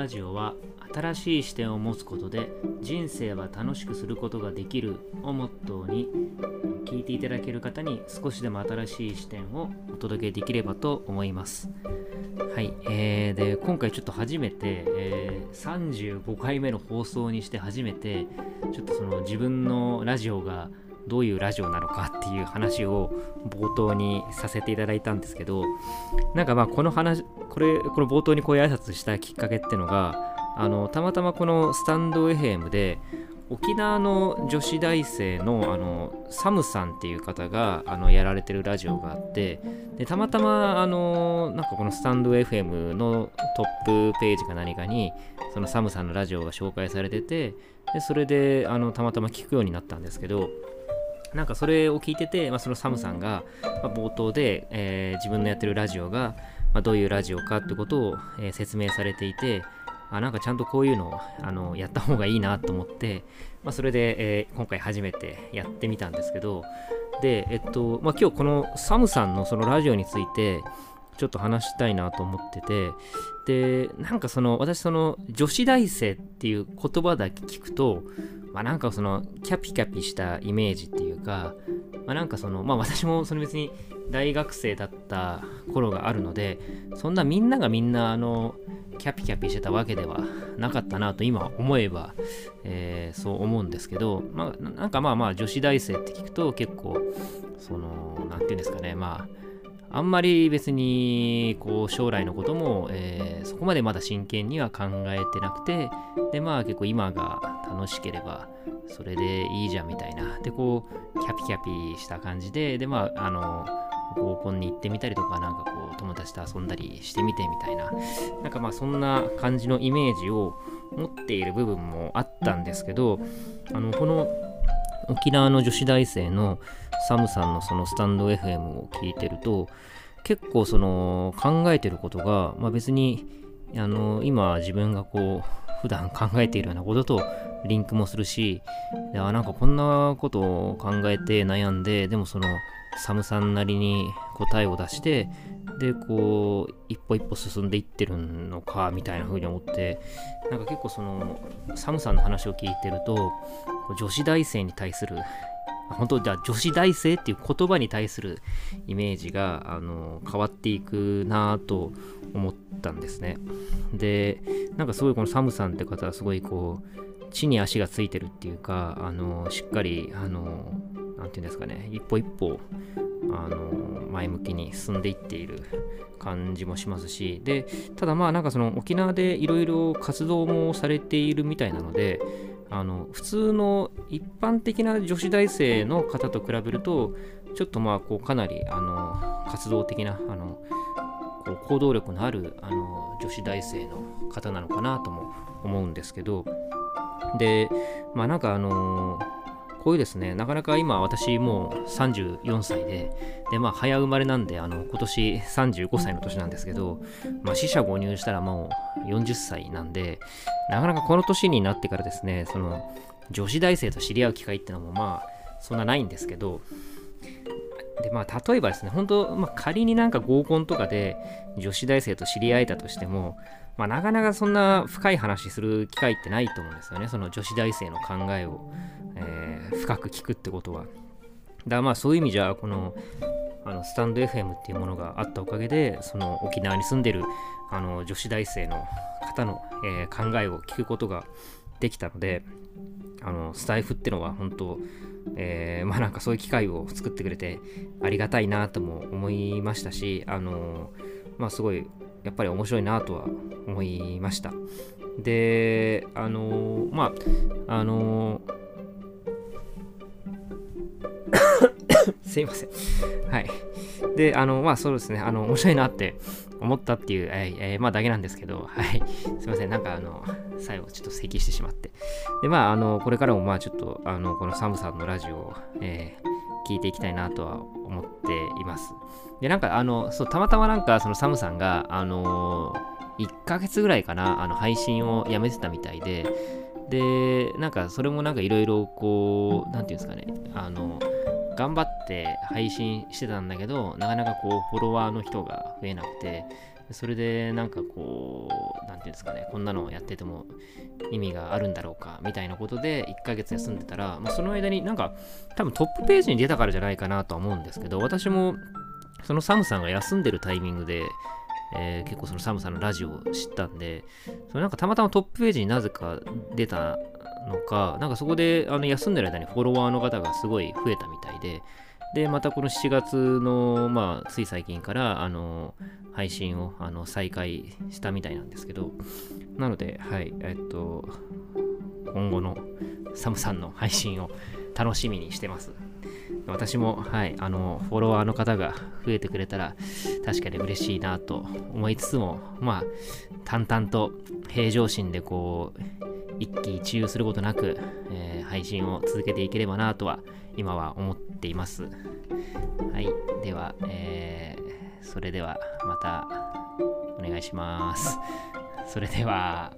ラジオは新しい視点を持つことで人生は楽しくすることができるをモットーに聞いていただける方に少しでも新しい視点をお届けできればと思います。はい、えー、で今回ちょっと初めて、えー、35回目の放送にして初めてちょっとその自分のラジオがどういうラジオなのかっていう話を冒頭にさせていただいたんですけどなんかまあこの話これこの冒頭にこういう挨拶したきっかけってのがあのたまたまこのスタンド FM で沖縄の女子大生のあのサムさんっていう方があのやられてるラジオがあってでたまたまあのなんかこのスタンド FM のトップページか何かにそのサムさんのラジオが紹介されててでそれであのたまたま聞くようになったんですけどなんかそれを聞いてて、まあ、そのサムさんが、まあ、冒頭で、えー、自分のやってるラジオが、まあ、どういうラジオかってことを、えー、説明されていて、あなんかちゃんとこういうのをあのやった方がいいなと思って、まあ、それで、えー、今回初めてやってみたんですけど、で、えっと、まあ、今日このサムさんのそのラジオについて、ちょっと話したいなと思ってて、で、なんかその、私その、女子大生っていう言葉だけ聞くと、まあなんかその、キャピキャピしたイメージっていうか、まあなんかその、まあ私もその別に大学生だった頃があるので、そんなみんながみんなあの、キャピキャピしてたわけではなかったなと今思えば、えー、そう思うんですけど、まあなんかまあまあ女子大生って聞くと結構、その、何て言うんですかね、まあ、あんまり別にこう将来のことも、えー、そこまでまだ真剣には考えてなくてでまあ結構今が楽しければそれでいいじゃんみたいな。でこうキャピキャピした感じででまああの合コンに行ってみたりとかなんかこう友達と遊んだりしてみてみたいな。なんかまあそんな感じのイメージを持っている部分もあったんですけどあのこの沖縄の女子大生のサムさんのそのスタンド FM を聞いてると結構その考えてることが、まあ、別にあの今自分がこう普段考えているようなこととリンクもするしあなんかこんなことを考えて悩んででもそのサムさんなりに答えを出してでこう一歩一歩進んでいってるのかみたいな風に思ってなんか結構そのサムさんの話を聞いてると女子大生に対する本当じゃあ女子大生っていう言葉に対するイメージがあの変わっていくなぁと思ったんですね。でなんかすごいこのサムさんって方はすごいこう地に足がついてるっていうかあのしっかりあの何て言うんですかね一歩一歩あの前向きに進んでいっている感じもしますしでただまあなんかその沖縄でいろいろ活動もされているみたいなのであの普通の一般的な女子大生の方と比べるとちょっとまあこうかなりあの活動的なあのこう行動力のあるあの女子大生の方なのかなとも思うんですけど。でまあなんかあのこういうですね、なかなか今私もう34歳で、で、まあ早生まれなんで、あの、今年35歳の年なんですけど、まあ死者誤入したらもう40歳なんで、なかなかこの年になってからですね、その、女子大生と知り合う機会ってのもまあ、そんなないんですけど、で、まあ、例えばですね、本当、まあ、仮になんか合コンとかで女子大生と知り合えたとしても、まあ、なかなかそんな深い話する機会ってないと思うんですよね。その女子大生の考えを、えー、深く聞くってことは。だからまあそういう意味じゃ、この、あのスタンド FM っていうものがあったおかげで、その沖縄に住んでるあの女子大生の方の、えー、考えを聞くことができたので、あのスタイフってのは本当、えー、まあなんかそういう機会を作ってくれてありがたいなとも思いましたし、あのまあすごいやっぱり面白いなとは思いました。で、あの、まあ、あのすいません。はい。で、あの、まあそうですね、あの、面白いなって思ったっていう、えー、えー、まあだけなんですけど、はい。すいません、なんかあの、最後ちょっと咳してしまって。で、まあ、あの、これからもまあちょっと、あの、このサムさんのラジオを、えー、聞いていきたいなとは思っています。で、なんかあの、そう、たまたまなんかそのサムさんが、あのー、1ヶ月ぐらいかな、あの、配信をやめてたみたいで、で、なんかそれもなんかいろいろこう、なんていうんですかね、あの、頑張って配信してたんだけど、なかなかこう、フォロワーの人が増えなくて、それでなんかこう、なんていうんですかね、こんなのをやってても意味があるんだろうかみたいなことで1ヶ月休んでたら、まあ、その間になんか多分トップページに出たからじゃないかなとは思うんですけど、私もそのサムさんが休んでるタイミングで、えー、結構そのサムさんのラジオを知ったんで、それなんかたまたまトップページになぜか出たのか、なんかそこであの休んでる間にフォロワーの方がすごい増えたみたいで、で、またこの7月の、まあ、つい最近から、あの、配信をあの再開したみたいなんですけど、なので、はい、えっと、今後のサムさんの配信を楽しみにしてます。私も、はい、あの、フォロワーの方が増えてくれたら、確かに嬉しいなと思いつつも、まあ、淡々と平常心でこう、一喜一憂することなく、えー、配信を続けていければなとは、今は思っています。はい、では、えー、それではまたお願いします。それでは。